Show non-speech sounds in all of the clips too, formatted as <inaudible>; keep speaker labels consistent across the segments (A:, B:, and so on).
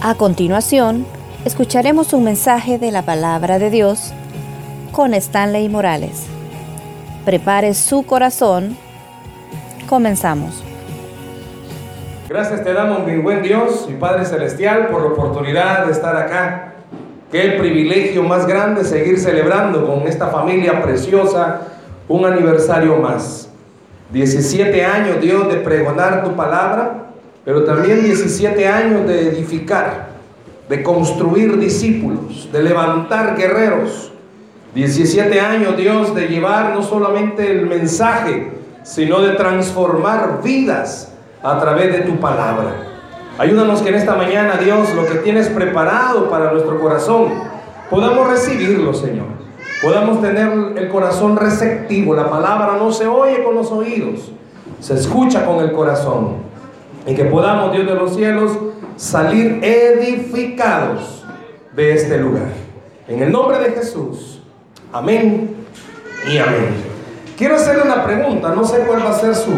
A: A continuación, escucharemos un mensaje de la palabra de Dios con Stanley Morales. Prepare su corazón. Comenzamos.
B: Gracias te damos, mi buen Dios y Padre Celestial, por la oportunidad de estar acá. Qué privilegio más grande seguir celebrando con esta familia preciosa un aniversario más. 17 años, Dios, de pregonar tu palabra, pero también 17 años de edificar, de construir discípulos, de levantar guerreros. 17 años, Dios, de llevar no solamente el mensaje, sino de transformar vidas a través de tu palabra. Ayúdanos que en esta mañana, Dios, lo que tienes preparado para nuestro corazón, podamos recibirlo, Señor podamos tener el corazón receptivo. La palabra no se oye con los oídos, se escucha con el corazón. Y que podamos, Dios de los cielos, salir edificados de este lugar. En el nombre de Jesús. Amén y amén. Quiero hacerle una pregunta, no sé cuál va a ser su,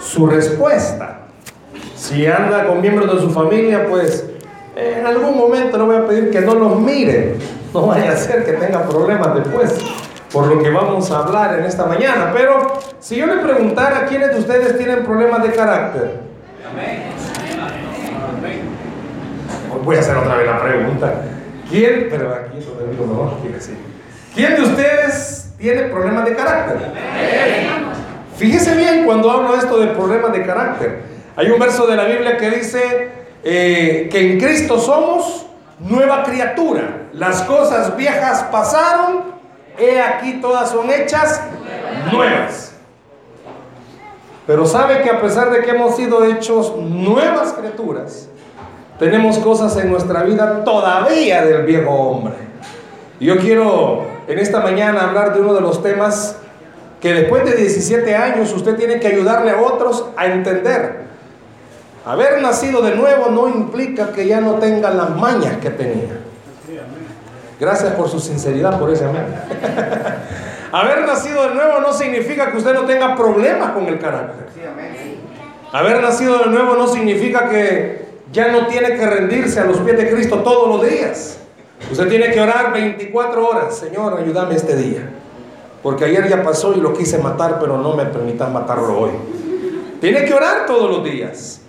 B: su respuesta. Si anda con miembros de su familia, pues en algún momento le voy a pedir que no los mire no vaya a ser que tenga problemas después por lo que vamos a hablar en esta mañana. Pero si yo le preguntara quiénes de ustedes tienen problemas de carácter. Voy a hacer otra vez la pregunta. ¿Quién, pero aquí decir. ¿Quién de ustedes tiene problemas de carácter? Fíjese bien cuando hablo esto de problemas de carácter. Hay un verso de la Biblia que dice eh, que en Cristo somos nueva criatura. Las cosas viejas pasaron, he aquí todas son hechas nuevas. Pero sabe que a pesar de que hemos sido hechos nuevas criaturas, tenemos cosas en nuestra vida todavía del viejo hombre. Yo quiero en esta mañana hablar de uno de los temas que después de 17 años usted tiene que ayudarle a otros a entender Haber nacido de nuevo no implica que ya no tenga las mañas que tenía. Gracias por su sinceridad, por ese amén. <laughs> Haber nacido de nuevo no significa que usted no tenga problemas con el carácter. Haber nacido de nuevo no significa que ya no tiene que rendirse a los pies de Cristo todos los días. Usted tiene que orar 24 horas. Señor, ayúdame este día. Porque ayer ya pasó y lo quise matar, pero no me permitan matarlo hoy. Tiene que orar todos los días.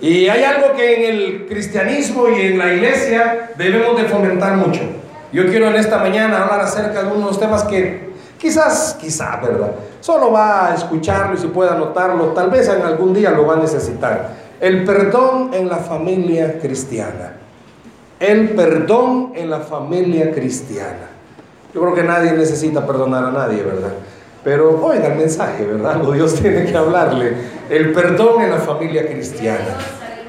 B: Y hay algo que en el cristianismo y en la iglesia debemos de fomentar mucho. Yo quiero en esta mañana hablar acerca de unos temas que quizás, quizás, ¿verdad? Solo va a escucharlo y si puede anotarlo, tal vez en algún día lo va a necesitar. El perdón en la familia cristiana. El perdón en la familia cristiana. Yo creo que nadie necesita perdonar a nadie, ¿verdad? Pero oiga el mensaje, ¿verdad? Dios tiene que hablarle. El perdón en la familia cristiana.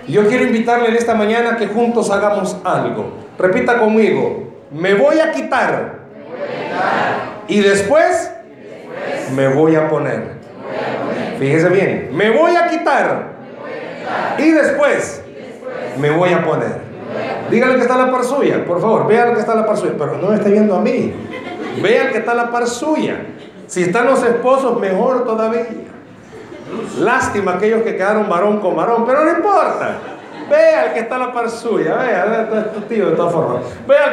B: yo quiero invitarle en esta mañana que juntos hagamos algo. Repita conmigo, me voy a quitar. Y después, me voy a poner. Fíjese bien, me voy a quitar. Y después, me voy a poner. Dígale que está la par suya, por favor, vean que está la par suya, pero no me esté viendo a mí. Vean que está la par suya. Si están los esposos, mejor todavía. Lástima aquellos que quedaron varón con varón, pero no importa. Vea que está la par suya, vea, tío de todas formas.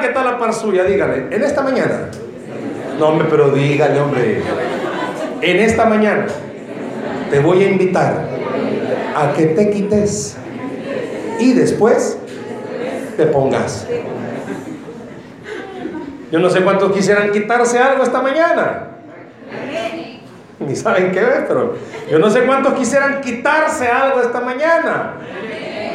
B: Que está la par suya, dígale, en esta mañana. No, hombre, pero dígale, hombre. En esta mañana te voy a invitar a que te quites y después te pongas. Yo no sé cuántos quisieran quitarse algo esta mañana ni saben qué es, pero yo no sé cuántos quisieran quitarse algo esta mañana.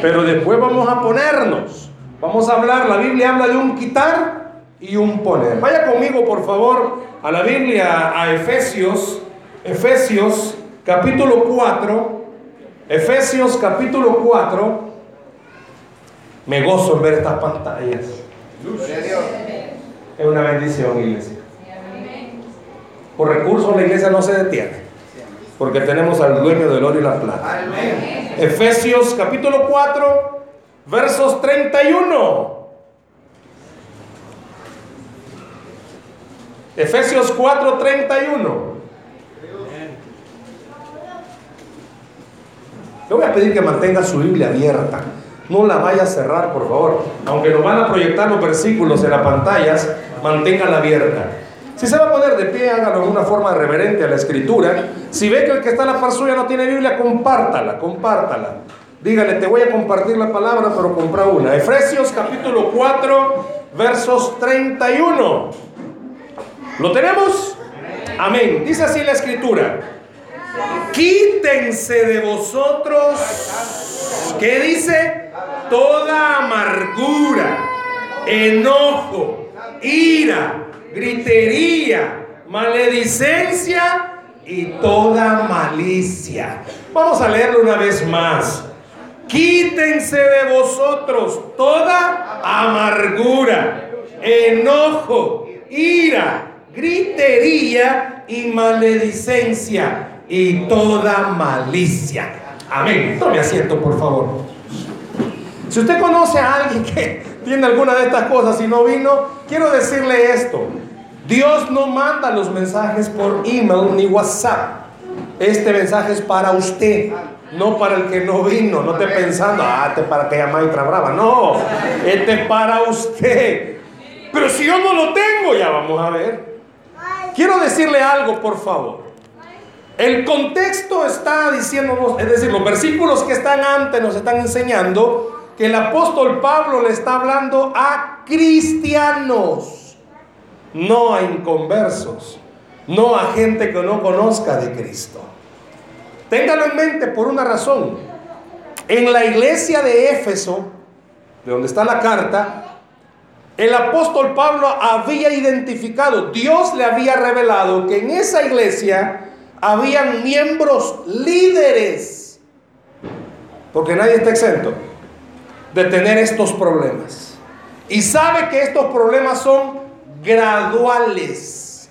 B: Pero después vamos a ponernos. Vamos a hablar, la Biblia habla de un quitar y un poner. Vaya conmigo, por favor, a la Biblia, a Efesios, Efesios capítulo 4, Efesios capítulo 4. Me gozo en ver estas pantallas. Es una bendición, iglesia. Por recursos la iglesia no se detiene. Porque tenemos al dueño del oro y la plata. Efesios capítulo 4, versos 31. Efesios 4, 31. Le voy a pedir que mantenga su Biblia abierta. No la vaya a cerrar, por favor. Aunque nos van a proyectar los versículos en las pantallas, manténgala abierta. Si se va a poner de pie, hágalo en una forma reverente a la escritura. Si ve que el que está en la par suya no tiene Biblia, compártala, compártala. Dígale, te voy a compartir la palabra, pero compra una. Efesios capítulo 4, versos 31. ¿Lo tenemos? Amén. Dice así la escritura. Quítense de vosotros, ¿qué dice? Toda amargura, enojo, ira, gritería, maledicencia y toda malicia. Vamos a leerlo una vez más. Quítense de vosotros toda amargura, enojo, ira, gritería y maledicencia y toda malicia. Amén. Tome asiento, por favor. Si usted conoce a alguien que tiene alguna de estas cosas y no vino, quiero decirle esto. Dios no manda los mensajes por email ni WhatsApp. Este mensaje es para usted, no para el que no vino. No esté pensando, ah, este para que llama y brava. No, este es para usted. Pero si yo no lo tengo, ya vamos a ver. Quiero decirle algo, por favor. El contexto está diciéndonos, es decir, los versículos que están antes nos están enseñando que el apóstol Pablo le está hablando a cristianos, no a inconversos, no a gente que no conozca de Cristo. Téngalo en mente por una razón. En la iglesia de Éfeso, de donde está la carta, el apóstol Pablo había identificado, Dios le había revelado que en esa iglesia habían miembros líderes, porque nadie está exento de tener estos problemas. Y sabe que estos problemas son graduales,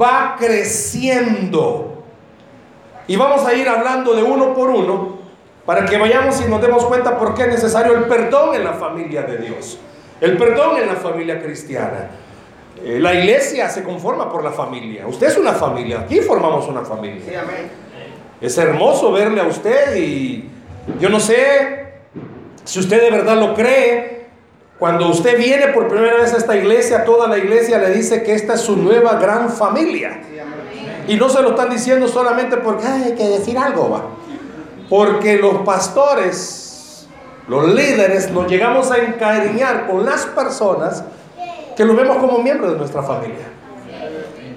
B: va creciendo. Y vamos a ir hablando de uno por uno para que vayamos y nos demos cuenta por qué es necesario el perdón en la familia de Dios. El perdón en la familia cristiana. Eh, la iglesia se conforma por la familia. Usted es una familia. Aquí formamos una familia. Es hermoso verle a usted y yo no sé si usted de verdad lo cree. Cuando usted viene por primera vez a esta iglesia, toda la iglesia le dice que esta es su nueva gran familia. Y no se lo están diciendo solamente porque hay que decir algo, va. Porque los pastores los líderes nos llegamos a encariñar con las personas que los vemos como miembros de nuestra familia.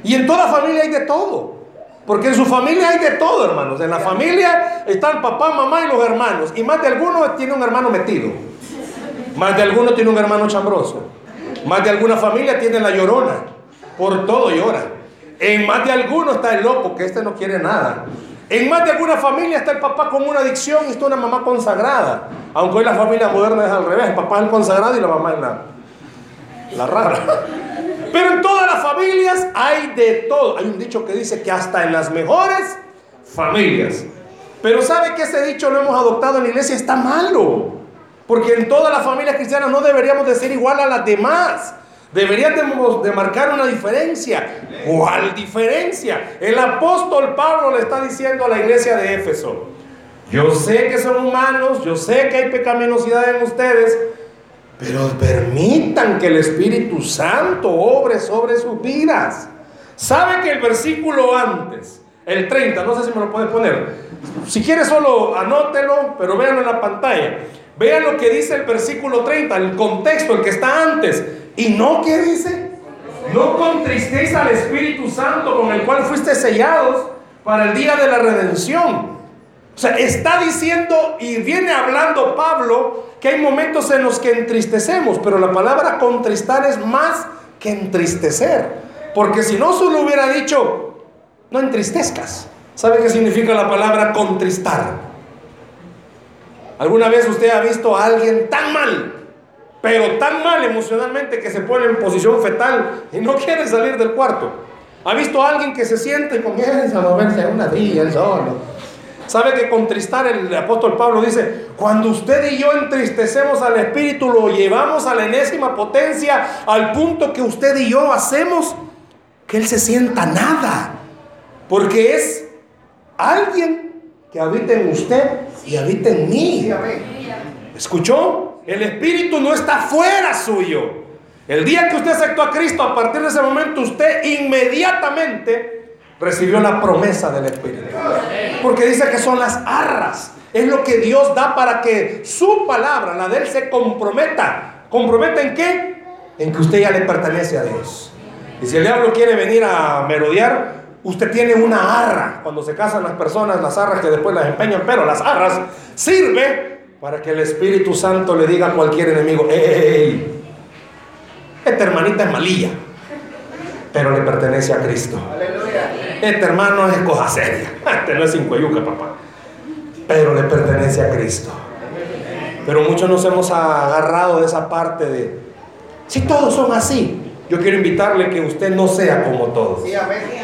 B: Y en toda familia hay de todo. Porque en su familia hay de todo, hermanos. En la familia está el papá, mamá y los hermanos. Y más de alguno tiene un hermano metido. Más de alguno tiene un hermano chambroso. Más de alguna familia tiene la llorona. Por todo llora. En más de alguno está el loco, que este no quiere nada. En más de alguna familia está el papá con una adicción y está una mamá consagrada. Aunque hoy la familia moderna es al revés. El papá es el consagrado y la mamá es la, la rara. <laughs> Pero en todas las familias hay de todo. Hay un dicho que dice que hasta en las mejores familias. Pero sabe que ese dicho lo hemos adoptado en la iglesia está malo. Porque en todas las familias cristianas no deberíamos de ser igual a las demás. Deberíamos de marcar una diferencia. ¿Cuál diferencia? El apóstol Pablo le está diciendo a la iglesia de Éfeso, yo sé que son humanos, yo sé que hay pecaminosidad en ustedes, pero permitan que el Espíritu Santo obre sobre sus vidas. ¿Sabe que el versículo antes, el 30, no sé si me lo puede poner, si quiere solo anótelo, pero véanlo en la pantalla. Vean lo que dice el versículo 30, el contexto, el que está antes. ¿Y no qué dice? No contristéis al Espíritu Santo con el cual fuiste sellados para el día de la redención. O sea, está diciendo y viene hablando Pablo que hay momentos en los que entristecemos, pero la palabra contristar es más que entristecer. Porque si no, solo hubiera dicho, no entristezcas. ¿Sabe qué significa la palabra contristar? ¿Alguna vez usted ha visto a alguien tan mal pero tan mal emocionalmente que se pone en posición fetal y no quiere salir del cuarto. ¿Ha visto a alguien que se siente y comienza a moverse una día el solo? ¿Sabe que contristar el apóstol Pablo dice, cuando usted y yo entristecemos al Espíritu, lo llevamos a la enésima potencia, al punto que usted y yo hacemos que Él se sienta nada? Porque es alguien que habita en usted y habita en mí. ¿Escuchó? El Espíritu no está fuera suyo. El día que usted aceptó a Cristo, a partir de ese momento usted inmediatamente recibió la promesa del Espíritu. Porque dice que son las arras. Es lo que Dios da para que su palabra, la de Él, se comprometa. ¿Comprometa en qué? En que usted ya le pertenece a Dios. Y si el diablo quiere venir a merodear, usted tiene una arra. Cuando se casan las personas, las arras que después las empeñan, pero las arras sirve para que el Espíritu Santo le diga a cualquier enemigo, ¡Ey! Esta hermanita es malilla, pero le pertenece a Cristo. Este hermano es cosa seria. <laughs> Este no es cinco yuca, papá. Pero le pertenece a Cristo. Pero muchos nos hemos agarrado de esa parte de, si todos son así, yo quiero invitarle que usted no sea como todos.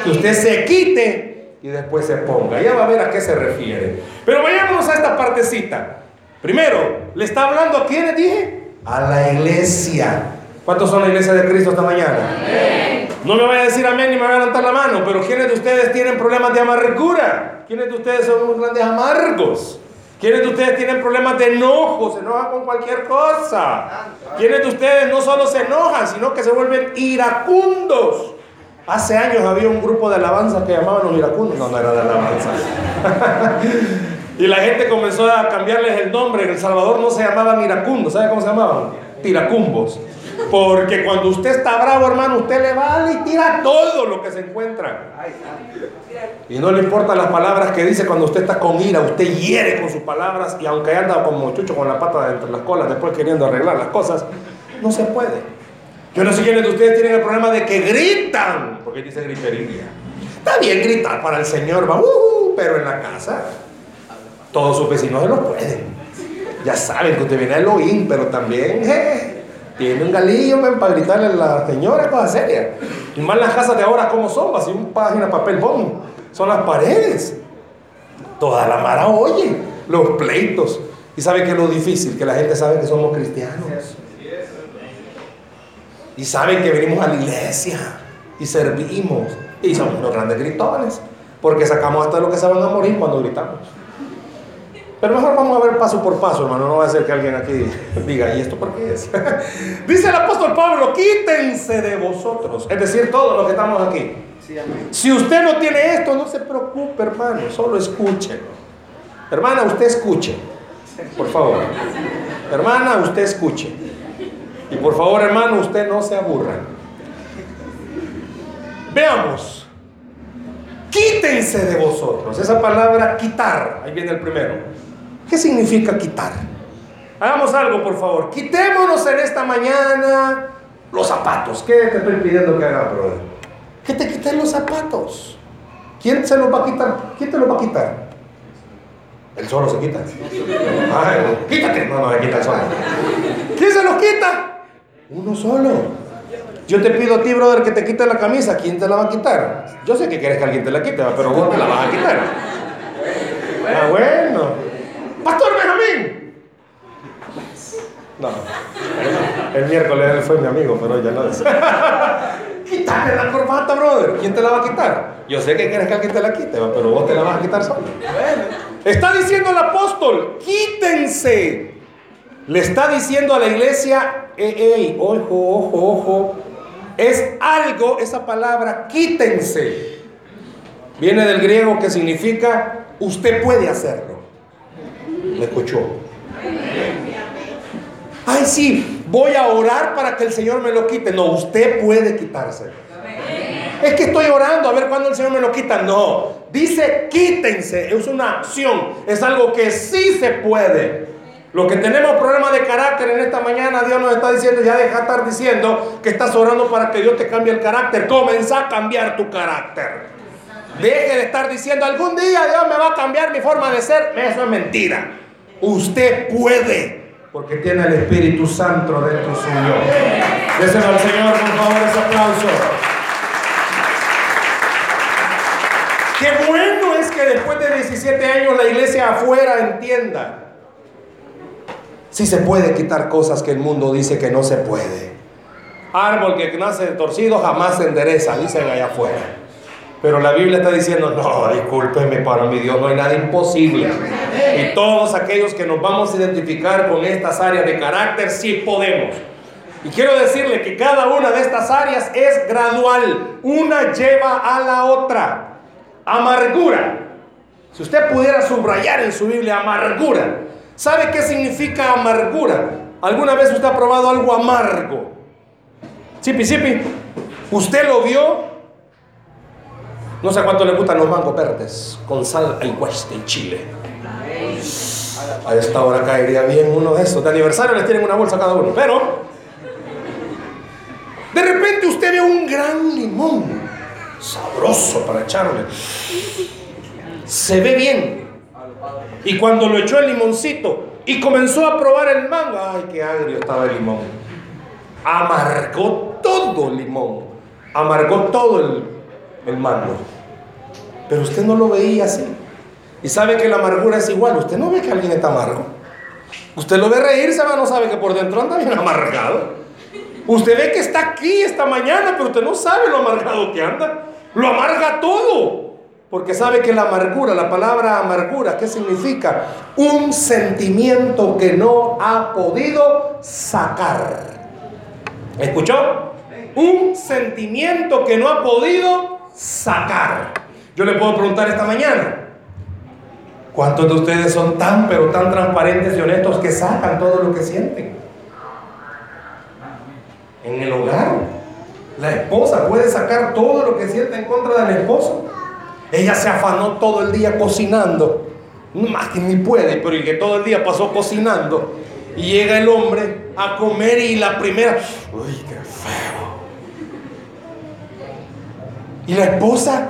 B: Que usted se quite y después se ponga. Ya va a ver a qué se refiere. Pero vayamos a esta partecita. Primero, ¿le está hablando a quién dije? A la iglesia. ¿Cuántos son la iglesia de Cristo esta mañana? No me vaya a decir amén ni me va a levantar la mano, pero ¿quiénes de ustedes tienen problemas de amargura? ¿Quiénes de ustedes son unos grandes amargos? ¿Quiénes de ustedes tienen problemas de enojo? Se enojan con cualquier cosa. ¿Quiénes de ustedes no solo se enojan, sino que se vuelven iracundos? Hace años había un grupo de alabanza que llamaban los iracundos. No, no era de alabanza. <laughs> y la gente comenzó a cambiarles el nombre. En El Salvador no se llamaban iracundos. ¿Sabe cómo se llamaban? Tiracumbos. Porque cuando usted está bravo, hermano, usted le vale y tira todo lo que se encuentra. Y no le importan las palabras que dice cuando usted está con ira, usted hiere con sus palabras y aunque anda como chucho con la pata entre las colas, después queriendo arreglar las cosas, no se puede. Yo no sé quiénes de ustedes tienen el problema de que gritan, porque dice gritería. Está bien gritar para el Señor, va, uh, pero en la casa todos sus vecinos se lo pueden. Ya saben que usted viene a Elohim, pero también tiene un galillo para gritarle a la señora, cosa seria. Y más las casas de ahora, ¿cómo son? Así un página, papel, bom. Son las paredes. Toda la mara oye los pleitos. Y sabe que es lo difícil, que la gente sabe que somos cristianos. Y saben que venimos a la iglesia y servimos. Y somos los grandes gritones. Porque sacamos hasta lo que se van a morir cuando gritamos. Pero mejor vamos a ver paso por paso, hermano. No va a ser que alguien aquí diga, ¿y esto por qué es? <laughs> Dice el apóstol Pablo, quítense de vosotros. Es decir, todos los que estamos aquí. si usted no tiene esto, no se preocupe, hermano. Solo escúchelo. Hermana, usted escuche. Por favor. Hermana, usted escuche. Y por favor, hermano, usted no se aburra. Veamos. Quítense de vosotros. Esa palabra quitar. Ahí viene el primero. ¿Qué significa quitar? Hagamos algo, por favor. Quitémonos en esta mañana los zapatos. ¿Qué te estoy pidiendo que haga, brother? Que te quiten los zapatos. ¿Quién se los va a quitar? ¿Quién te los va a quitar? El solo se quita. Ay, quítate. No, no, me quita el solo. ¿Quién se los quita? Uno solo. Yo te pido a ti, brother, que te quite la camisa. ¿Quién te la va a quitar? Yo sé que quieres que alguien te la quite, pero vos te la vas a quitar. Ah, bueno. Pastor Benjamín. No, el miércoles él fue mi amigo, pero ya no <laughs> es. Quítale la corbata, brother. ¿Quién te la va a quitar? Yo sé que quieres que alguien te la quite, pero vos te la vas a quitar solo. Está diciendo el apóstol, quítense. Le está diciendo a la iglesia, ey, ojo, ojo, ojo. Es algo, esa palabra, quítense. Viene del griego que significa, usted puede hacerlo. ¿Me escuchó? Ay, sí, voy a orar para que el Señor me lo quite. No, usted puede quitarse. Es que estoy orando a ver cuándo el Señor me lo quita. No, dice quítense. Es una acción. Es algo que sí se puede. Lo que tenemos problemas de carácter en esta mañana, Dios nos está diciendo, ya deja de estar diciendo que estás orando para que Dios te cambie el carácter. Comienza a cambiar tu carácter. Deje de estar diciendo, algún día Dios me va a cambiar mi forma de ser. Eso es mentira. Usted puede, porque tiene el Espíritu Santo dentro suyo. Déselo al Señor, por favor, ese aplauso. Qué bueno es que después de 17 años la iglesia afuera entienda. Si se puede quitar cosas que el mundo dice que no se puede. Árbol que nace torcido jamás se endereza, dicen allá afuera. Pero la Biblia está diciendo, no, discúlpeme, para mi Dios no hay nada imposible. Y todos aquellos que nos vamos a identificar con estas áreas de carácter, sí podemos. Y quiero decirle que cada una de estas áreas es gradual. Una lleva a la otra. Amargura. Si usted pudiera subrayar en su Biblia amargura, ¿sabe qué significa amargura? ¿Alguna vez usted ha probado algo amargo? Chipi, chipi. ¿Usted lo vio? No sé cuánto le gustan los mangos verdes con sal al cueste y chile. A esta hora caería bien uno de esos. De aniversario les tienen una bolsa cada uno. Pero de repente usted ve un gran limón, sabroso para echarle. Se ve bien. Y cuando lo echó el limoncito y comenzó a probar el mango, ay, qué agrio estaba el limón. Amargó todo el limón. Amargó todo el, el mango. Pero usted no lo veía así. Y sabe que la amargura es igual. Usted no ve que alguien está amargo. Usted lo ve reírse, pero no sabe que por dentro anda bien amargado. Usted ve que está aquí esta mañana, pero usted no sabe lo amargado que anda. Lo amarga todo. Porque sabe que la amargura, la palabra amargura, ¿qué significa? Un sentimiento que no ha podido sacar. ¿Escuchó? Un sentimiento que no ha podido sacar. Yo le puedo preguntar esta mañana, ¿cuántos de ustedes son tan, pero tan transparentes y honestos que sacan todo lo que sienten? en el hogar. La esposa puede sacar todo lo que siente en contra del esposo. Ella se afanó todo el día cocinando. Más que ni puede, pero y que todo el día pasó cocinando. Y llega el hombre a comer y la primera, uy, qué feo. Y la esposa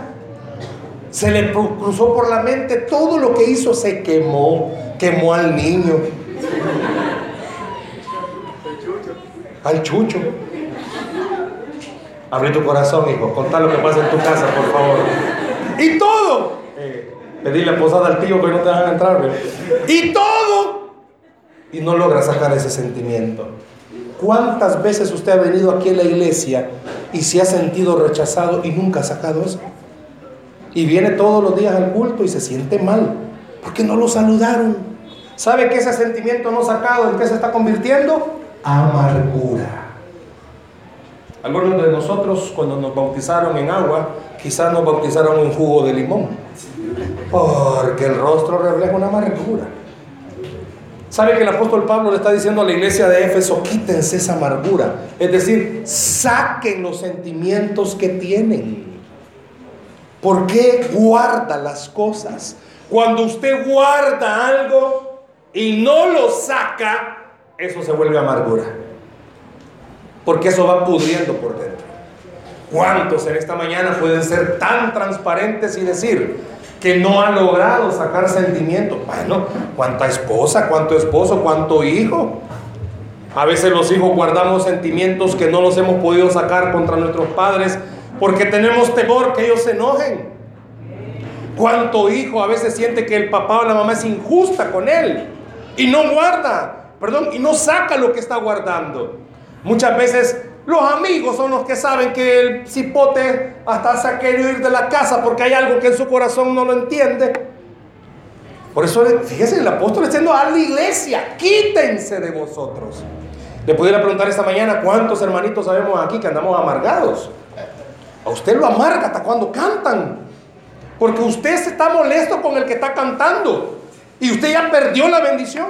B: se le cruzó por la mente todo lo que hizo, se quemó, quemó al niño, al chucho. Abre tu corazón, hijo. Contá lo que pasa en tu casa, por favor. Y todo. Eh, pedirle posada al tío que no te a entrar. Y todo. Y no logra sacar ese sentimiento. ¿Cuántas veces usted ha venido aquí a la iglesia y se ha sentido rechazado y nunca ha sacado eso? Y viene todos los días al culto y se siente mal. Porque no lo saludaron. ¿Sabe que ese sentimiento no sacado en qué se está convirtiendo? amargura. Algunos de nosotros cuando nos bautizaron en agua, quizás nos bautizaron en jugo de limón, porque el rostro refleja una amargura. ¿Sabe que el apóstol Pablo le está diciendo a la iglesia de Éfeso, quítense esa amargura? Es decir, saquen los sentimientos que tienen. ¿Por qué guarda las cosas? Cuando usted guarda algo y no lo saca, eso se vuelve amargura. Porque eso va pudriendo por dentro. ¿Cuántos en esta mañana pueden ser tan transparentes y decir que no han logrado sacar sentimientos? Bueno, cuánta esposa, cuánto esposo, cuánto hijo. A veces los hijos guardamos sentimientos que no los hemos podido sacar contra nuestros padres porque tenemos temor que ellos se enojen. ¿Cuánto hijo a veces siente que el papá o la mamá es injusta con él y no guarda perdón, y no saca lo que está guardando. Muchas veces los amigos son los que saben que el cipote hasta se ha querido ir de la casa porque hay algo que en su corazón no lo entiende. Por eso, fíjese, el apóstol está diciendo a la iglesia, quítense de vosotros. Le pudiera preguntar esta mañana cuántos hermanitos sabemos aquí que andamos amargados. A usted lo amarga hasta cuando cantan. Porque usted se está molesto con el que está cantando. Y usted ya perdió la bendición.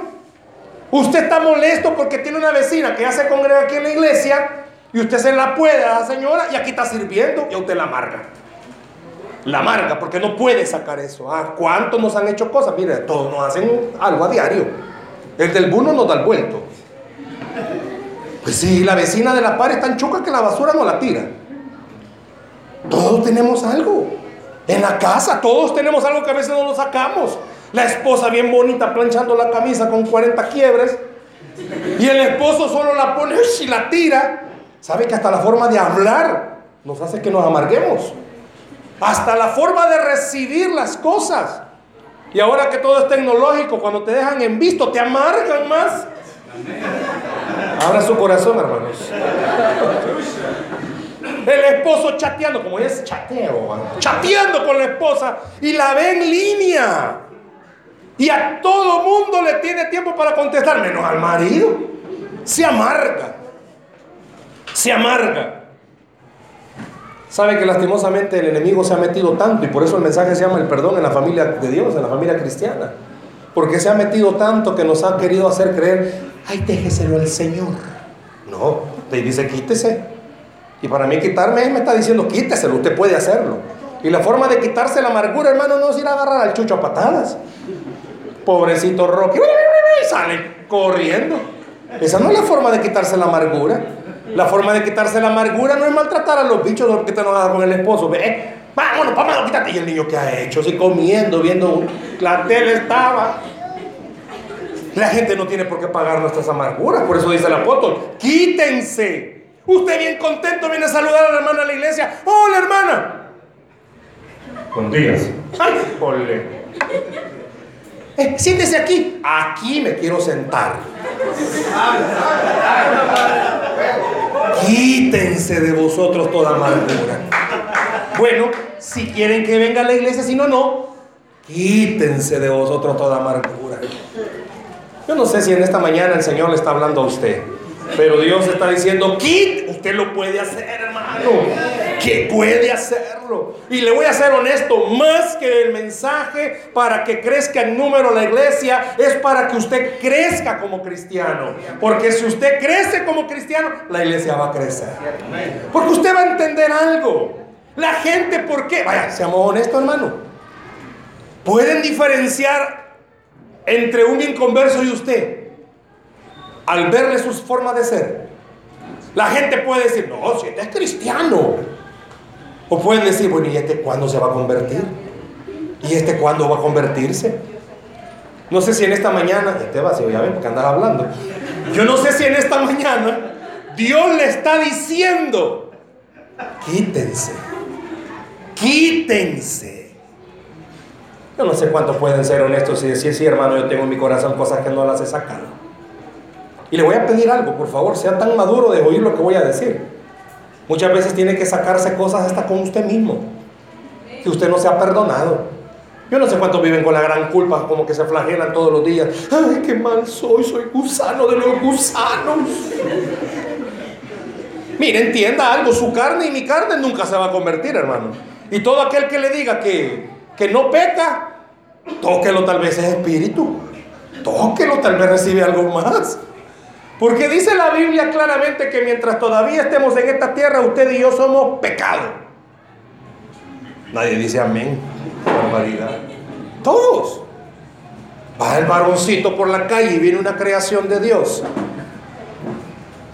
B: Usted está molesto porque tiene una vecina que ya se congrega aquí en la iglesia y usted se la puede a la señora y aquí está sirviendo y a usted la amarga. La amarga porque no puede sacar eso. Ah, ¿cuántos nos han hecho cosas? Mire, todos nos hacen algo a diario. El del buno nos da el vuelto. Pues sí, la vecina de la par es tan chuca que la basura no la tira. Todos tenemos algo. En la casa, todos tenemos algo que a veces no lo sacamos. La esposa bien bonita planchando la camisa con 40 quiebres. Y el esposo solo la pone <laughs> y la tira. ¿Sabe que hasta la forma de hablar nos hace que nos amarguemos? Hasta la forma de recibir las cosas. Y ahora que todo es tecnológico, cuando te dejan en visto, te amargan más. Abra su corazón, hermanos. El esposo chateando, como es chateo, chateando con la esposa y la ve en línea. Y a todo mundo le tiene tiempo para contestar, menos al marido. Se amarga. Se amarga. Sabe que lastimosamente el enemigo se ha metido tanto y por eso el mensaje se llama el perdón en la familia de Dios, en la familia cristiana. Porque se ha metido tanto que nos ha querido hacer creer, ay, déjeselo al Señor. No, te dice quítese. Y para mí quitarme, me está diciendo quíteselo, usted puede hacerlo. Y la forma de quitarse la amargura, hermano, no es ir a agarrar al chucho a patadas. Pobrecito Rocky, sale corriendo. Esa no es la forma de quitarse la amargura. La forma de quitarse la amargura no es maltratar a los bichos que te enojadas con el esposo. Ve, vámonos, vámonos, quítate. Y el niño que ha hecho, así comiendo, viendo la tele estaba. La gente no tiene por qué pagar nuestras amarguras. Por eso dice el apóstol, quítense. Usted bien contento viene a saludar a la hermana de la iglesia. Hola hermana. Con días. Ay, ole. Eh, siéntese aquí. Aquí me quiero sentar. Quítense de vosotros toda amargura. Bueno, si quieren que venga a la iglesia, si no, no. Quítense de vosotros toda amargura. Yo no sé si en esta mañana el Señor le está hablando a usted. Pero Dios está diciendo, Kit, usted lo puede hacer, hermano. Que puede hacerlo. Y le voy a ser honesto, más que el mensaje para que crezca en número la iglesia, es para que usted crezca como cristiano. Porque si usted crece como cristiano, la iglesia va a crecer. Porque usted va a entender algo. La gente, ¿por qué? Vaya, seamos honestos, hermano. Pueden diferenciar entre un inconverso y usted al verle sus formas de ser. La gente puede decir, no, si este es cristiano. O pueden decir, bueno, ¿y este cuándo se va a convertir? ¿Y este cuándo va a convertirse? No sé si en esta mañana, este va, ya ven, porque andas hablando. Yo no sé si en esta mañana Dios le está diciendo, quítense, quítense. Yo no sé cuántos pueden ser honestos y decir, sí, hermano, yo tengo en mi corazón cosas que no las he sacado. Y le voy a pedir algo, por favor, sea tan maduro de oír lo que voy a decir. Muchas veces tiene que sacarse cosas hasta con usted mismo, que usted no se ha perdonado. Yo no sé cuántos viven con la gran culpa, como que se flagelan todos los días. Ay, qué mal soy, soy gusano de los gusanos. Mire, entienda algo, su carne y mi carne nunca se va a convertir, hermano. Y todo aquel que le diga que, que no peca, tóquelo tal vez es espíritu. Tóquelo, tal vez recibe algo más. Porque dice la Biblia claramente que mientras todavía estemos en esta tierra, usted y yo somos pecado. Nadie dice amén. Barbaridad. Todos. Va el varoncito por la calle y viene una creación de Dios.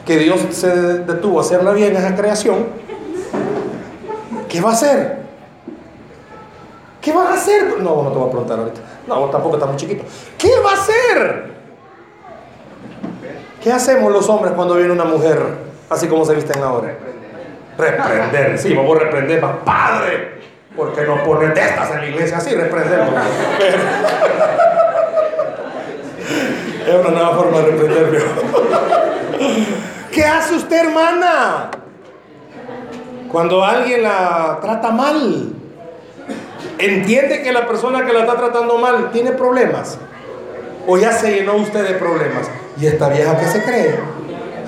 B: Que Dios se detuvo a hacerla bien esa creación. ¿Qué va a hacer? ¿Qué va a hacer? No, no te voy a preguntar ahorita. No, tampoco está muy chiquito. ¿Qué va a hacer? ¿Qué hacemos los hombres cuando viene una mujer así como se visten ahora? Reprender. Sí, vamos a reprender. Padre, ¿por qué no ponen estas en la iglesia? Así reprendemos. es una nueva forma de reprender. ¿Qué hace usted, hermana? Cuando alguien la trata mal, entiende que la persona que la está tratando mal tiene problemas. O ya se llenó usted de problemas. ¿Y esta vieja qué se cree?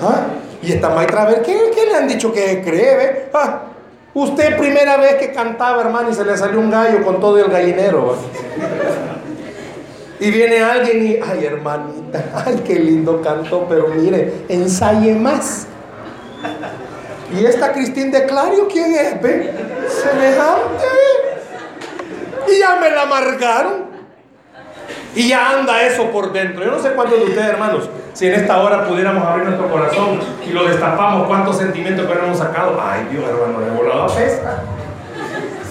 B: ¿Ah? ¿Y esta maestra, a ver, ¿qué, le han dicho que cree? ¿Ah? Usted primera vez que cantaba, hermano, y se le salió un gallo con todo el gallinero. Y viene alguien y, ay hermanita, <laughs> ay qué lindo canto, pero mire, ensaye más. Y esta Cristín de Clario, ¿quién es? ¿Ve? Semejante. Y ya me la amargaron. Y ya anda eso por dentro. Yo no sé cuántos de ustedes, hermanos, si en esta hora pudiéramos abrir nuestro corazón y lo destapamos, cuántos sentimientos hemos sacado. Ay, Dios, hermano, he volado apesta.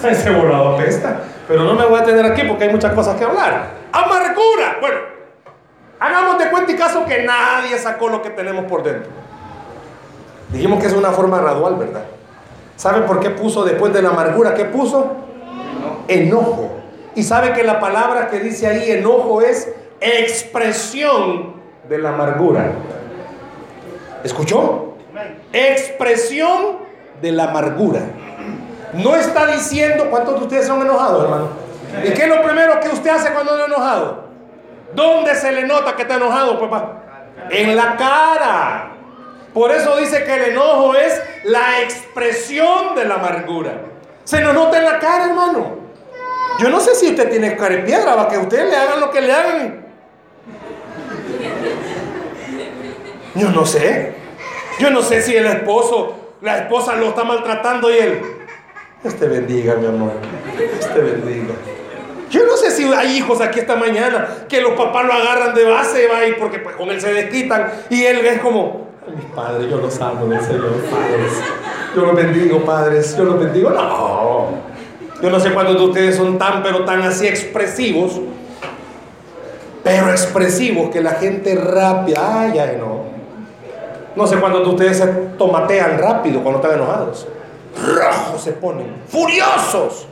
B: Ese volado apesta. Pero no me voy a tener aquí porque hay muchas cosas que hablar. Amargura. Bueno, hagamos de cuenta y caso que nadie sacó lo que tenemos por dentro. Dijimos que es una forma gradual, ¿verdad? ¿Sabe por qué puso después de la amargura? ¿Qué puso? Enojo. Y sabe que la palabra que dice ahí enojo es expresión de la amargura. ¿Escuchó? Expresión de la amargura. No está diciendo cuántos de ustedes son enojados, hermano. ¿Y qué es lo primero que usted hace cuando está enojado? ¿Dónde se le nota que está enojado, papá? En la cara. Por eso dice que el enojo es la expresión de la amargura. Se nos nota en la cara, hermano. Yo no sé si usted tiene cara de piedra, para que ustedes le hagan lo que le hagan. Yo no sé. Yo no sé si el esposo, la esposa lo está maltratando y él. Este bendiga, mi amor. Este bendiga. Yo no sé si hay hijos aquí esta mañana que los papás lo agarran de base, va, y porque pues, con él se desquitan y él es como, mis padres, yo los amo del Señor, padres. Yo los bendigo, padres. Yo los bendigo. No. Yo no sé cuántos de ustedes son tan, pero tan así expresivos. Pero expresivos que la gente rápida. Ay, ay, no. No sé cuántos de ustedes se tomatean rápido cuando están enojados. Rojos se ponen. Furiosos.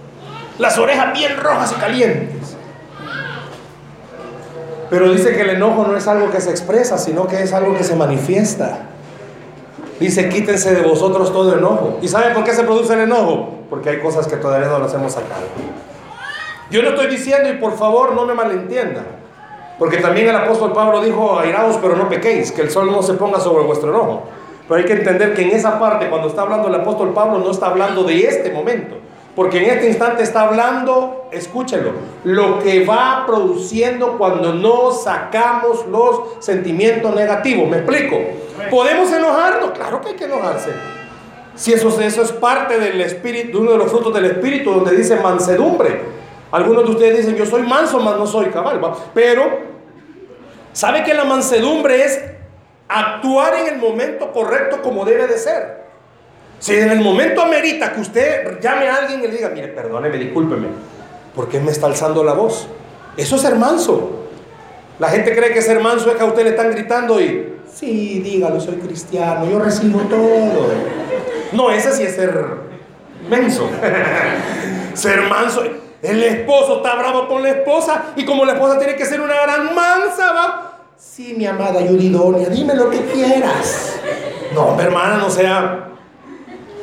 B: Las orejas bien rojas y calientes. Pero dice que el enojo no es algo que se expresa, sino que es algo que se manifiesta. Dice, quítense de vosotros todo enojo. ¿Y saben por qué se produce el enojo? Porque hay cosas que todavía no las hemos sacado. Yo no estoy diciendo, y por favor no me malentiendan, porque también el apóstol Pablo dijo, airaos pero no pequéis, que el sol no se ponga sobre vuestro enojo. Pero hay que entender que en esa parte, cuando está hablando el apóstol Pablo, no está hablando de este momento. Porque en este instante está hablando, escúchelo, lo que va produciendo cuando no sacamos los sentimientos negativos. ¿Me explico? ¿Podemos enojarnos? Claro que hay que enojarse. Si eso, eso es parte del espíritu, uno de los frutos del espíritu, donde dice mansedumbre. Algunos de ustedes dicen, yo soy manso, mas no soy cabal. Pero, ¿sabe que la mansedumbre es actuar en el momento correcto como debe de ser? Si en el momento amerita que usted llame a alguien y le diga, mire, perdóneme, discúlpeme, ¿por qué me está alzando la voz? Eso es ser manso. La gente cree que ser manso es que a usted le están gritando y, sí, dígalo, soy cristiano, yo recibo todo. No, ese sí es ser menso. <laughs> ser manso. El esposo está bravo con la esposa y como la esposa tiene que ser una gran mansa, va. Sí, mi amada Yuridonia, dime lo que quieras. No, hermana, no sea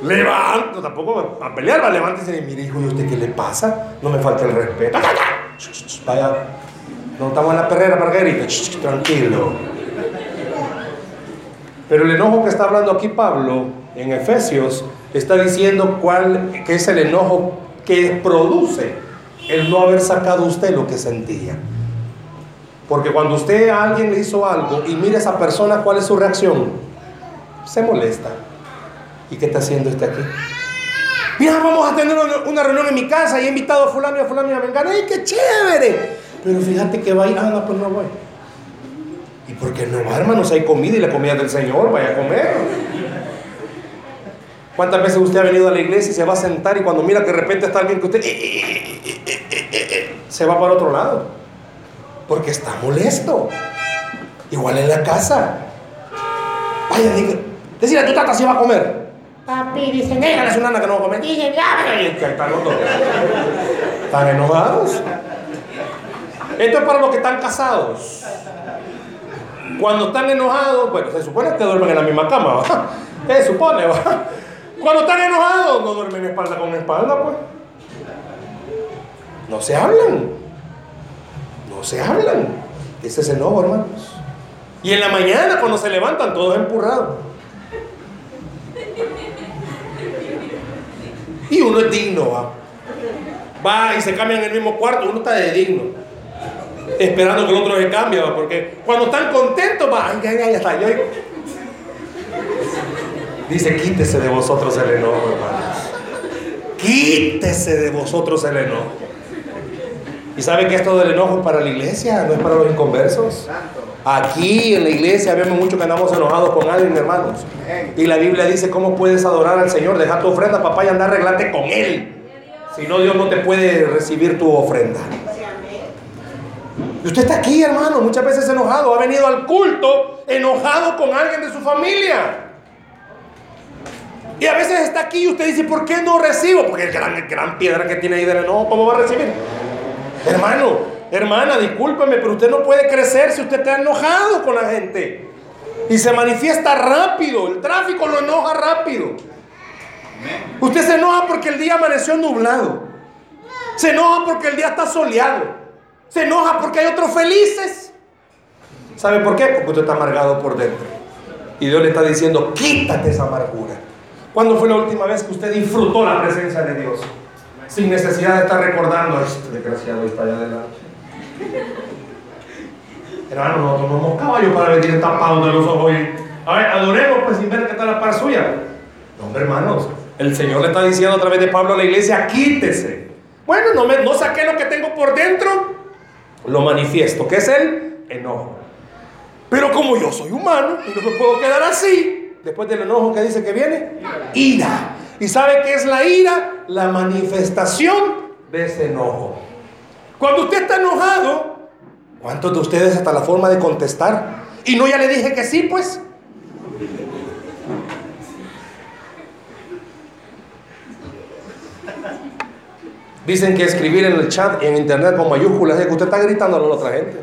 B: Levanta, tampoco a pelear, va, levántese mire, hijo, ¿y usted qué le pasa? No me falta el respeto. Vaya, no estamos en la perrera, Margarita, tranquilo. Pero el enojo que está hablando aquí Pablo en Efesios está diciendo cuál que es el enojo que produce el no haber sacado usted lo que sentía. Porque cuando usted a alguien le hizo algo y mira a esa persona, ¿cuál es su reacción? Se molesta. ¿Y qué está haciendo este aquí? Mira, vamos a tener una reunión en mi casa y he invitado a fulano y a fulano a. ¡Ay, qué chévere! Pero fíjate que va a ir, ah, no, pues no voy. ¿Y por qué no va, hermanos? Hay comida y la comida del Señor, vaya a comer. ¿Cuántas veces usted ha venido a la iglesia y se va a sentar y cuando mira que de repente está alguien que usted se va para otro lado? Porque está molesto. Igual en la casa. Vaya, diga, decirle a tu tata si va a comer. Papi, dicen, déjale a su nana que no va a comer. Dicen, ya, están los dos. Están enojados. Esto es para los que están casados. Cuando están enojados, bueno, se supone que duermen en la misma cama, ¿va? <laughs> Se supone, ¿va? Cuando están enojados, no duermen espalda con espalda, pues. No se hablan. No se hablan. Ese es enojo, hermanos. Y en la mañana, cuando se levantan, todos empurrados. Y uno es digno, va. Va y se cambia en el mismo cuarto, uno está de digno. Esperando que el otro se cambie. Porque cuando están contentos, ay, ay, ay, está. Yo... Dice, quítese de vosotros el enojo, hermanos. Quítese de vosotros el enojo. ¿Y sabe que esto del enojo es para la iglesia? No es para los inconversos. Aquí en la iglesia vemos mucho que andamos enojados con alguien, hermanos. Y la Biblia dice, ¿cómo puedes adorar al Señor? Deja tu ofrenda, papá, y anda a arreglarte con Él. Si no, Dios no te puede recibir tu ofrenda. Usted está aquí, hermano, muchas veces enojado. Ha venido al culto enojado con alguien de su familia. Y a veces está aquí y usted dice, ¿por qué no recibo? Porque el gran, gran piedra que tiene ahí del enojo, ¿cómo va a recibir? Hermano, Hermana, discúlpeme, pero usted no puede crecer si usted está enojado con la gente. Y se manifiesta rápido. El tráfico lo enoja rápido. Usted se enoja porque el día amaneció nublado. Se enoja porque el día está soleado. Se enoja porque hay otros felices. ¿Sabe por qué? Porque usted está amargado por dentro. Y Dios le está diciendo, quítate esa amargura. ¿Cuándo fue la última vez que usted disfrutó la presencia de Dios? Sin necesidad de estar recordando, este desgraciado está allá adelante. Hermano, no tomamos caballo para venir tapados de los ojos a ver, adoremos pues sin ver que está la par suya. No, hombre, hermanos, el Señor le está diciendo a través de Pablo a la iglesia, quítese. Bueno, no, me, no saqué lo que tengo por dentro, lo manifiesto, que es el enojo. Pero como yo soy humano y no me puedo quedar así, después del enojo que dice que viene, ira. ¿Y sabe qué es la ira? La manifestación de ese enojo. Cuando usted está enojado, ¿cuántos de ustedes hasta la forma de contestar? Y no ya le dije que sí, pues. Dicen que escribir en el chat, en internet con mayúsculas, es que usted está gritando a la otra gente.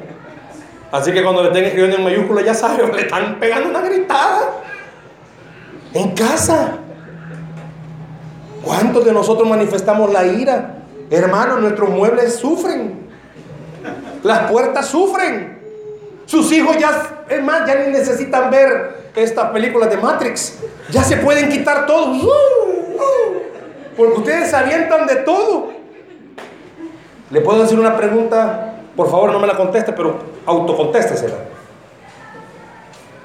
B: Así que cuando le estén escribiendo en mayúsculas, ya sabe, <laughs> le están pegando una gritada. En casa. ¿Cuántos de nosotros manifestamos la ira? Hermanos, nuestros muebles sufren. Las puertas sufren. Sus hijos ya, es más, ya ni necesitan ver estas películas de Matrix. Ya se pueden quitar todo. Porque ustedes se avientan de todo. Le puedo decir una pregunta, por favor no me la conteste, pero autocontéstesela.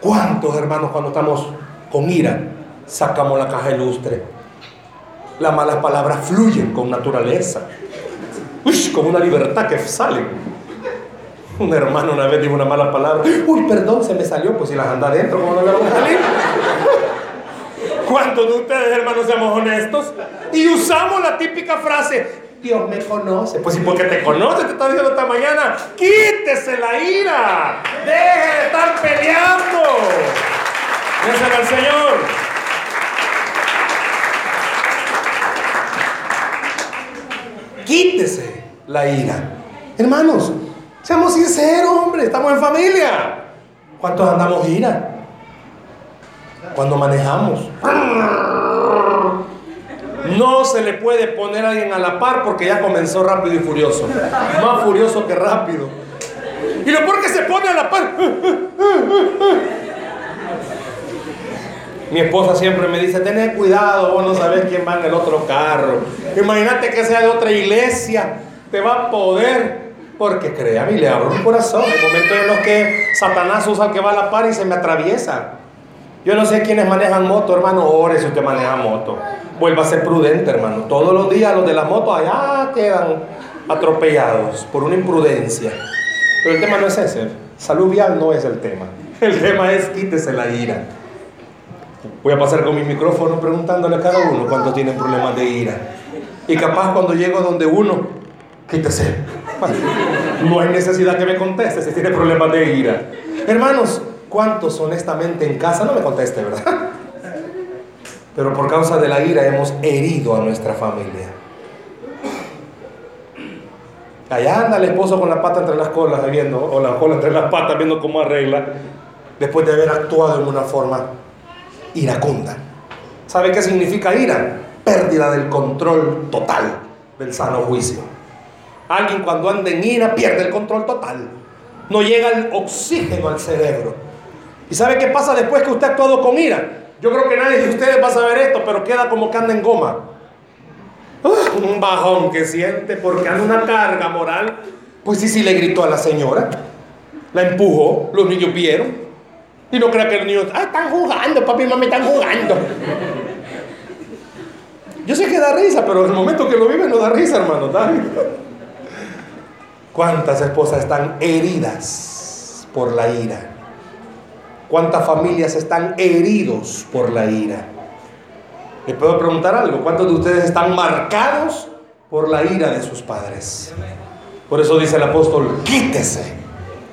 B: ¿Cuántos hermanos cuando estamos con ira sacamos la caja ilustre? Las malas palabras fluyen con naturaleza, Uy, con una libertad que sale. Un hermano una vez dijo una mala palabra, uy, perdón, se me salió, pues si las anda adentro, ¿cómo no le van a salir? ¿Cuántos de ustedes, hermanos, seamos honestos? Y usamos la típica frase, Dios me conoce. Pues si porque te conoce, te está diciendo esta mañana, quítese la ira, deje de estar peleando. Gracias al Señor. Quítese la ira. Hermanos, seamos sinceros, hombre, estamos en familia. ¿Cuántos andamos ira? Cuando manejamos. No se le puede poner a alguien a la par porque ya comenzó rápido y furioso. Más furioso que rápido. Y lo peor que se pone a la par. Mi esposa siempre me dice, tened cuidado, vos no sabes quién va en el otro carro. Imagínate que sea de otra iglesia, te va a poder. Porque créame, le abro mi corazón. Hay momentos en los que Satanás usa que va a la par y se me atraviesa. Yo no sé quiénes manejan moto, hermano. Ore si usted maneja moto. Vuelva a ser prudente, hermano. Todos los días los de la moto allá quedan atropellados por una imprudencia. Pero el tema no es ese. Salud vial no es el tema. <laughs> El tema es quítese la ira. Voy a pasar con mi micrófono preguntándole a cada uno cuántos tienen problemas de ira. Y capaz cuando llego donde uno, quítese. <laughs> No hay necesidad que me conteste si tiene problemas de ira. Hermanos, ¿cuántos honestamente en casa? No me conteste, ¿verdad? <laughs> Pero por causa de la ira hemos herido a nuestra familia. Allá anda el esposo con la pata entre las colas viendo, o la cola entre las patas viendo cómo arregla, después de haber actuado en una forma iracunda. ¿Sabe qué significa ira? Pérdida del control total del sano juicio. Alguien cuando anda en ira pierde el control total. No llega el oxígeno al cerebro. ¿Y sabe qué pasa después que usted ha actuado con ira? Yo creo que nadie de ustedes va a saber esto, pero queda como que anda en goma. un bajón que siente porque anda una carga moral. Pues sí, sí le gritó a la señora. La empujó, los niños vieron. Y no crea que los niños, ah, están jugando, papi y mami están jugando. Yo sé que da risa, pero en el momento que lo vive no da risa, hermano. ¿Cuántas esposas están heridas por la ira? ¿Cuántas familias están heridos por la ira? ¿Le puedo preguntar algo? ¿Cuántos de ustedes están marcados por la ira de sus padres? Por eso dice el apóstol, quítese.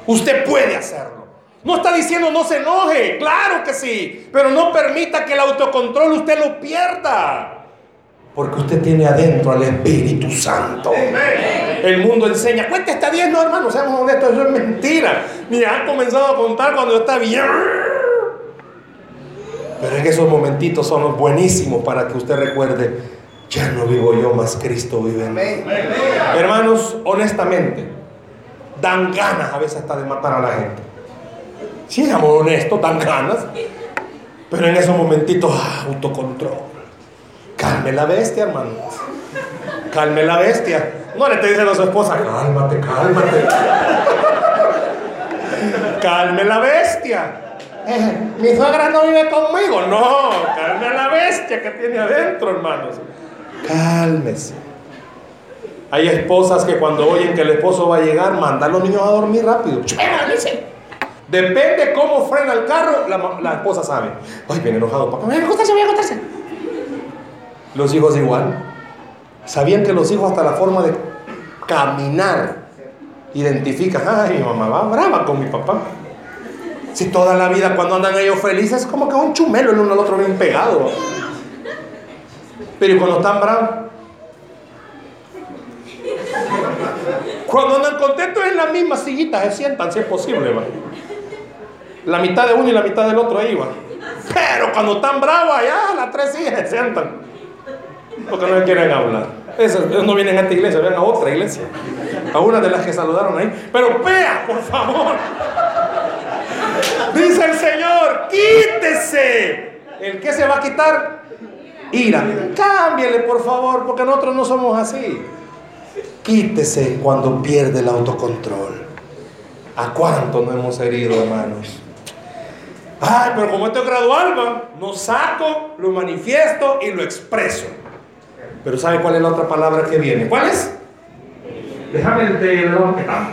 B: Usted puede hacerlo. No está diciendo no se enoje, claro que sí, pero no permita que el autocontrol usted lo pierda. Porque usted tiene adentro al Espíritu Santo. El mundo enseña, cuente hasta 10, no hermano, seamos honestos, eso es mentira. Mira, han comenzado a contar cuando está bien. Pero en esos momentitos son buenísimos para que usted recuerde, ya no vivo yo, más Cristo vive en mí. Hermanos, honestamente, dan ganas a veces hasta de matar a la gente. Si éramos honestos, dan ganas. Pero en esos momentitos, ah, autocontrol. Calme la bestia, hermano. Calme la bestia. No le te dicen a su esposa, cálmate, cálmate. Calme la bestia. Eh, mi suegra no vive conmigo. No, calme a la bestia que tiene adentro, hermanos. Cálmese. Hay esposas que cuando oyen que el esposo va a llegar, mandan a los niños a dormir rápido. Depende cómo frena el carro, la, esposa sabe. Ay, viene enojado, papá, voy a acostarse, voy a acostarse. Los hijos igual. Sabían que los hijos hasta la forma de caminar identifican, ay, mi mamá va brava con mi papá. Si toda la vida cuando andan ellos felices, como que un chumelo el uno al otro bien pegado. Pero cuando están bravos, cuando andan contentos en la misma sillita se sientan, si es posible. La mitad de uno y la mitad del otro ahí va. Pero cuando están bravos allá, las tres sillas se sientan. Porque no quieren hablar. Esos, no vienen a esta iglesia, vienen a otra iglesia. A una de las que saludaron ahí. Pero vea, por favor. Dice el Señor, quítese. ¿El que se va a quitar? Ira. Cámbiele, por favor, porque nosotros no somos así. Quítese cuando pierde el autocontrol. ¿A cuánto no hemos herido, hermanos? Ay, pero como esto es gradual, no saco, lo manifiesto y lo expreso. Pero ¿sabe cuál es la otra palabra que viene? ¿Cuál es? Déjame de lo que está.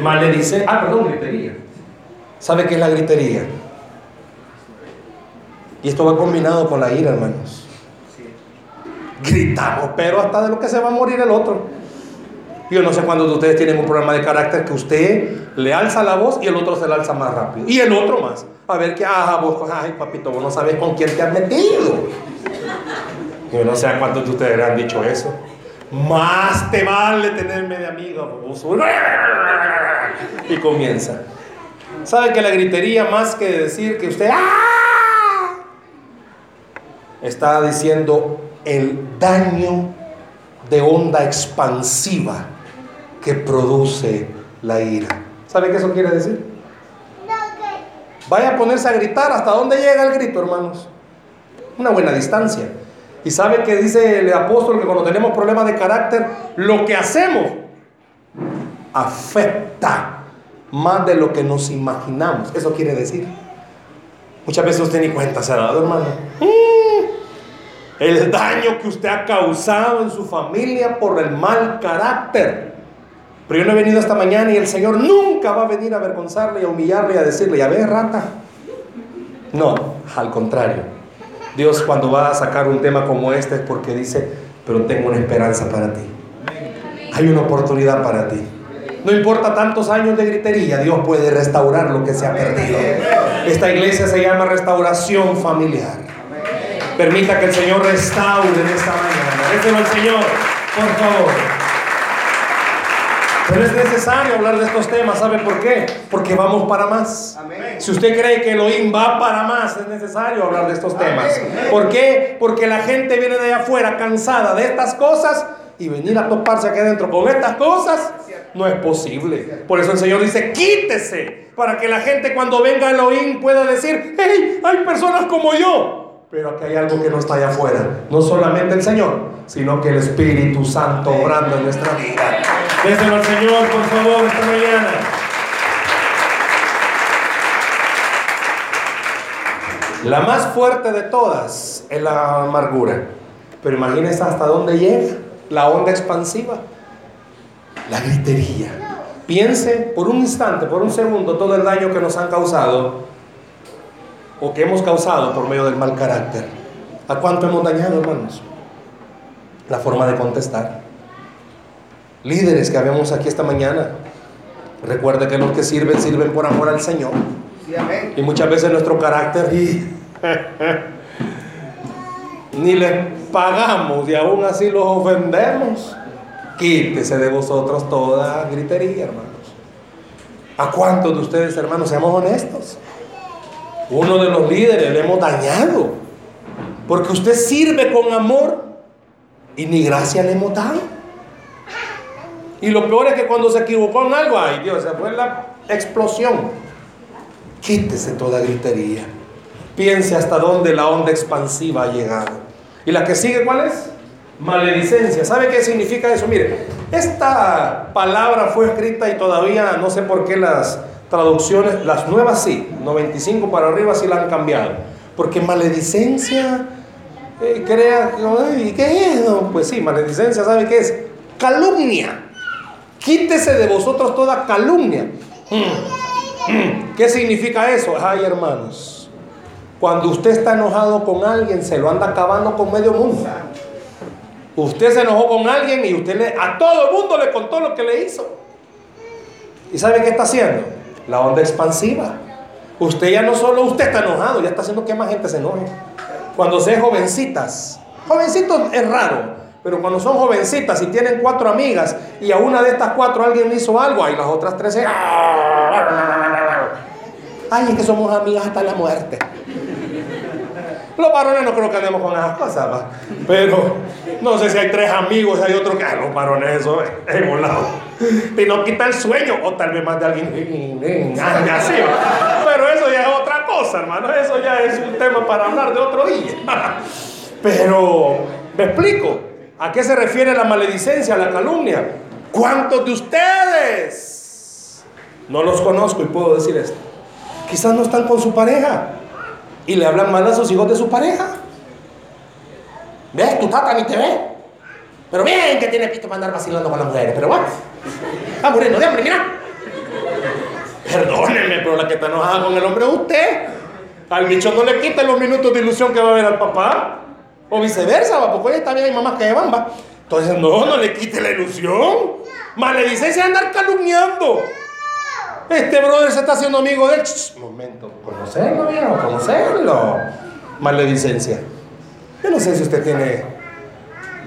B: Maledice. Ah, perdón, gritería. ¿Sabe qué es la gritería? Y esto va combinado con la ira, hermanos. Gritamos, pero hasta de lo que se va a morir el otro. Yo no sé cuándo ustedes tienen un problema de carácter que usted le alza la voz y el otro se la alza más rápido. Y el otro más. A ver qué, ah, vos, ay, papito, vos no sabes con quién te has metido. Yo no sé a cuántos de ustedes han dicho eso. Más te vale tenerme de amigo. Y comienza. ¿Sabe que la gritería más que decir que usted ¡ah! está diciendo el daño de onda expansiva que produce la ira? ¿Sabe qué eso quiere decir? Vaya a ponerse a gritar. ¿Hasta dónde llega el grito, hermanos? Una buena distancia. Y sabe que dice el apóstol que cuando tenemos problemas de carácter, lo que hacemos afecta más de lo que nos imaginamos. Eso quiere decir. Muchas veces usted ni cuenta se ha dado, hermano. El daño que usted ha causado en su familia por el mal carácter. Pero yo no he venido esta mañana y el Señor nunca va a venir a avergonzarle a humillarle y a decirle, ya ves, rata. No, al contrario. Dios cuando va a sacar un tema como este es porque dice, pero tengo una esperanza para ti. Hay una oportunidad para ti. No importa tantos años de gritería, Dios puede restaurar lo que se ha perdido. Esta iglesia se llama restauración familiar. Permita que el Señor restaure en esta mañana. Déselo al Señor, por favor. Pero es necesario hablar de estos temas, ¿sabe por qué? Porque vamos para más. Si usted cree que Elohim va para más, es necesario hablar de estos temas. ¿Por qué? Porque la gente viene de allá afuera cansada de estas cosas y venir a toparse aquí adentro con estas cosas no es posible. Por eso el Señor dice, quítese, para que la gente cuando venga a Elohim pueda decir, hey, hay personas como yo. Pero aquí hay algo que no está allá afuera. No solamente el Señor, sino que el Espíritu Santo obrando en nuestra vida. Déselo al Señor, por favor, esta mañana. La más fuerte de todas es la amargura. Pero imagínense hasta dónde llega la onda expansiva la gritería. Piense por un instante, por un segundo, todo el daño que nos han causado o que hemos causado por medio del mal carácter. ¿A cuánto hemos dañado, hermanos? La forma de contestar. Líderes que habíamos aquí esta mañana, recuerde que los que sirven, sirven por amor al Señor. Y muchas veces nuestro carácter, <laughs> ni les pagamos y aún así los ofendemos. Quítese de vosotros toda gritería, hermanos. ¿A cuántos de ustedes, hermanos, seamos honestos? Uno de los líderes le hemos dañado. Porque usted sirve con amor y ni gracia le hemos dado. Y lo peor es que cuando se equivocó en algo, ay Dios, se fue la explosión. Quítese toda gritería. Piense hasta dónde la onda expansiva ha llegado. ¿Y la que sigue cuál es? Maledicencia. ¿Sabe qué significa eso? Mire, esta palabra fue escrita y todavía no sé por qué las traducciones, las nuevas sí, 95 para arriba sí la han cambiado. Porque maledicencia eh, crea, ¿y qué es? pues sí, maledicencia, ¿sabe qué es? Calumnia. Quítese de vosotros toda calumnia. Mm, mm. ¿Qué significa eso? Ay, hermanos, cuando usted está enojado con alguien, se lo anda acabando con medio mundo. Usted se enojó con alguien y usted le, a todo el mundo le contó lo que le hizo. ¿Y sabe qué está haciendo? La onda expansiva. Usted ya no solo usted está enojado, ya está haciendo que más gente se enoje. Cuando sean jovencitas, jovencitos es raro, pero cuando son jovencitas y tienen cuatro amigas y a una de estas cuatro alguien hizo algo, ahí las otras tres se... Ay, es que somos amigas hasta la muerte. Los varones no creo que andemos con esas cosas, ¿va? pero no sé si hay tres amigos, hay otro que, ah, los varones, eso es volado. Y no quita el sueño, o tal vez más de alguien, así, pero eso ya es otra cosa, hermano, eso ya es un tema para hablar de otro día. <laughs> Pero, me explico, ¿a qué se refiere la maledicencia, la calumnia? ¿Cuántos de ustedes? No los conozco y puedo decir esto. Quizás no están con su pareja y le hablan mal a sus hijos de su pareja. ¿Ves? Tu tata ni te ve. Pero bien que tiene pito para andar vacilando con las mujeres. Pero bueno, está muriendo de hambre, mira. Perdóneme, pero la que está enojada con el hombre es usted. Al bicho no le quita los minutos de ilusión que va a ver al papá. O viceversa, va, porque también hay mamás que van, va. Entonces, no, no le quite la ilusión. Maledicencia es andar calumniando. Este brother se está haciendo amigo de él. momento, conocerlo, viejo, conocerlo. Maledicencia. Yo no sé si usted tiene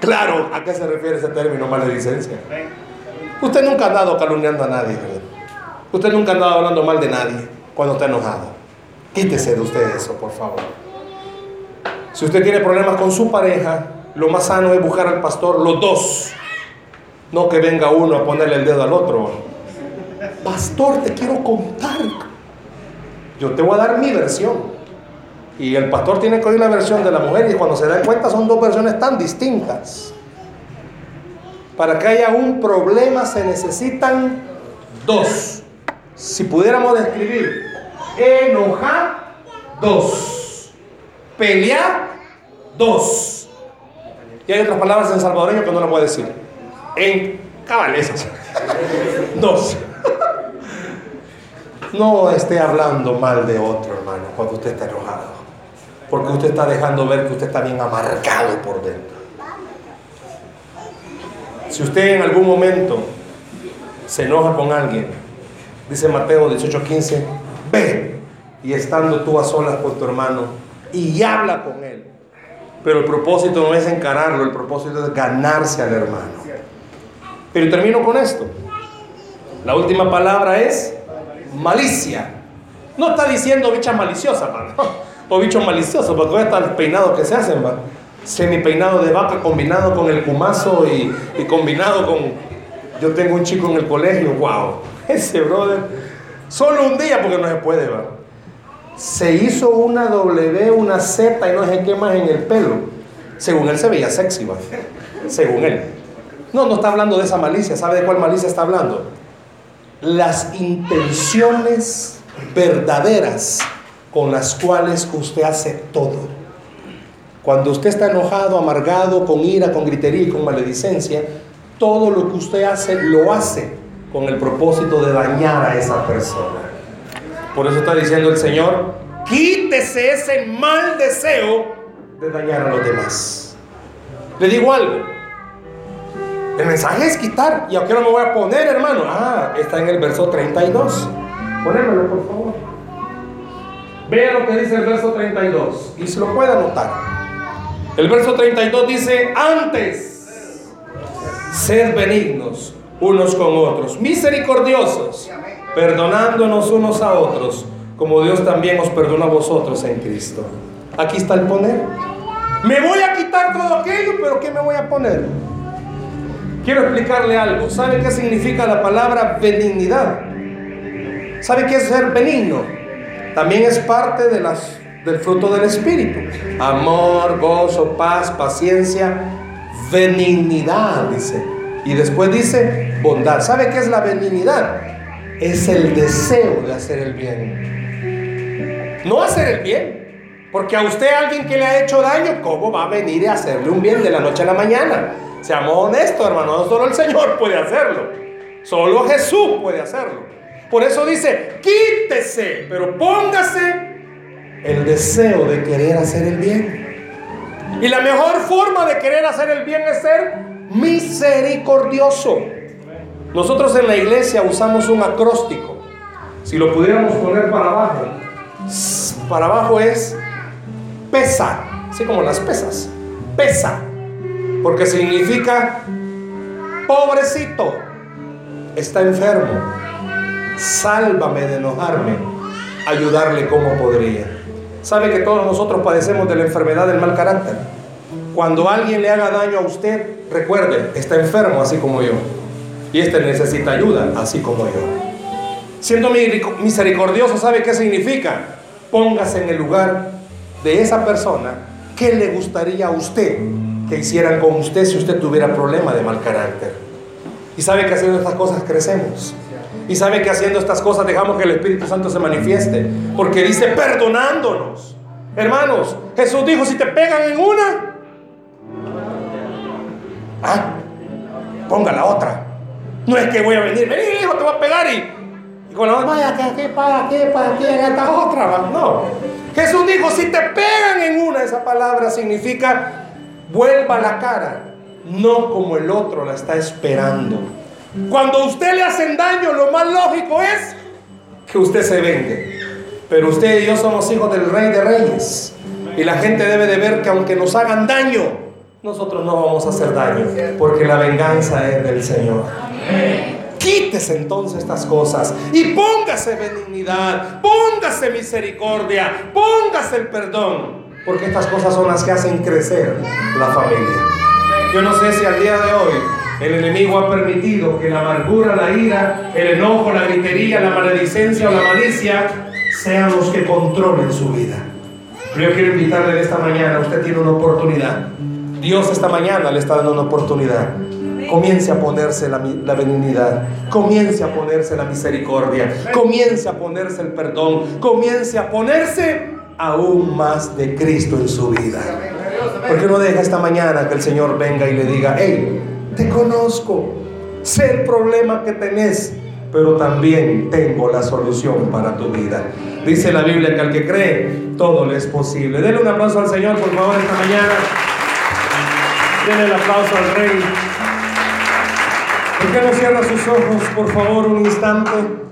B: claro a qué se refiere ese término, maledicencia. Usted nunca ha andado calumniando a nadie. Usted nunca ha andado hablando mal de nadie cuando está enojado. Quítese de usted eso, por favor. Si usted tiene problemas con su pareja, lo más sano es buscar al pastor, los dos. No que venga uno a ponerle el dedo al otro pastor, te quiero contar. Yo te voy a dar mi versión. Y el pastor tiene que oír la versión de la mujer y cuando se da cuenta son dos versiones tan distintas. Para que haya un problema se necesitan dos. Si pudiéramos describir, enojar, dos. Pelear, dos. Y hay otras palabras en salvadoreño que no las voy a decir. En cabalesas. dos. No esté hablando mal de otro, hermano, cuando usted está enojado. Porque usted está dejando ver que usted está bien amargado por dentro. Si usted en algún momento se enoja con alguien, dice Mateo 18:15, ve y estando tú a solas con tu hermano y habla con él. Pero el propósito no es encararlo, el propósito es ganarse al hermano. Pero termino con esto. La última palabra es malicia. No está diciendo bicha maliciosa, <laughs> o bicho malicioso, porque está el peinado que se hacen, ¿va? Semi peinado de vaca combinado con el cumazo y, combinado con. Yo tengo un chico en el colegio, wow, <laughs> ese brother, solo un día porque no se puede. Se hizo una W, una Z y no sé qué más en el pelo. Según él se veía sexy. Según él. No, no está hablando de esa malicia. ¿Sabe de cuál malicia está hablando? Las intenciones verdaderas con las cuales usted hace todo. Cuando usted está enojado, amargado, con ira, con gritería y con maledicencia, todo lo que usted hace lo hace con el propósito de dañar a esa persona. Por eso está diciendo el Señor, quítese ese mal deseo de dañar a los demás. Le digo algo, el mensaje es quitar. ¿Y a qué no me voy a poner, hermano? Ah, está en el verso 32. Ponémelo, por favor. Vea lo que dice el verso 32 y se lo puede anotar. El verso 32 dice, antes, sed benignos unos con otros, misericordiosos, perdonándonos unos a otros, como Dios también os perdona a vosotros en Cristo. Aquí está el poner. Me voy a quitar todo aquello, pero ¿qué me voy a poner? Quiero explicarle algo. ¿Sabe qué significa la palabra benignidad? ¿Sabe qué es ser benigno? también es parte del fruto del Espíritu. Amor, gozo, paz, paciencia, benignidad, dice. Y después dice bondad. ¿Sabe qué es la benignidad? Es el deseo de hacer el bien. No hacer el bien. Porque a usted alguien que le ha hecho daño, ¿cómo va a venir a hacerle un bien de la noche a la mañana? Seamos honestos, hermano, no solo el Señor <laughs> puede hacerlo. Solo Jesús puede hacerlo. Por eso dice, quítese, pero póngase el deseo de querer hacer el bien. Y la mejor forma de querer hacer el bien es ser misericordioso. Nosotros en la iglesia usamos un acróstico. Si lo pudiéramos poner para abajo, para abajo es pesa, así como las pesas, pesa, porque significa pobrecito, está enfermo, sálvame de enojarme, ayudarle como podría. Sabe que todos nosotros padecemos de la enfermedad del mal carácter. Cuando alguien le haga daño a usted, recuerde, está enfermo así como yo. Y este necesita ayuda así como yo. Siendo misericordioso, ¿sabe qué significa? Póngase en el lugar de esa persona. ¿Qué le gustaría a usted que hicieran con usted si usted tuviera problema de mal carácter? Y sabe que haciendo estas cosas crecemos. Y sabe que haciendo estas cosas dejamos que el Espíritu Santo se manifieste. Porque dice perdonándonos. Hermanos, Jesús dijo, si te pegan en una, ah, ponga la otra. No es que voy a venir, vení hijo, te voy a pegar y, con la otra, vaya, que aquí, para aquí, para aquí, en esta otra. No. Jesús dijo, si te pegan en una, esa palabra significa vuelva la cara, no como el otro la está esperando. Cuando usted le hacen daño, lo más lógico es que usted se vende. Pero usted y yo somos hijos del Rey de Reyes. Y la gente debe de ver que aunque nos hagan daño, nosotros no vamos a hacer daño. Porque la venganza es del Señor. Quítese entonces estas cosas y póngase benignidad, póngase misericordia, póngase el perdón. Porque estas cosas son las que hacen crecer la familia. Yo no sé si al día de hoy el enemigo ha permitido que la amargura, la ira, el enojo, la gritería, la maledicencia o la malicia sean los que controlen su vida. Pero yo quiero invitarle esta mañana, usted tiene una oportunidad. Dios esta mañana le está dando una oportunidad. Comience a ponerse la, la, benignidad, comience a ponerse la misericordia, comience a ponerse el perdón, comience a ponerse aún más de Cristo en su vida. Porque no deja esta mañana que el Señor venga y le diga, hey, te conozco, sé el problema que tenés, pero también tengo la solución para tu vida. Dice la Biblia que al que cree, todo le es posible. Denle un aplauso al Señor, por favor, esta mañana. Denle el aplauso al Rey. ¿Por qué no cierra sus ojos, por favor, un instante?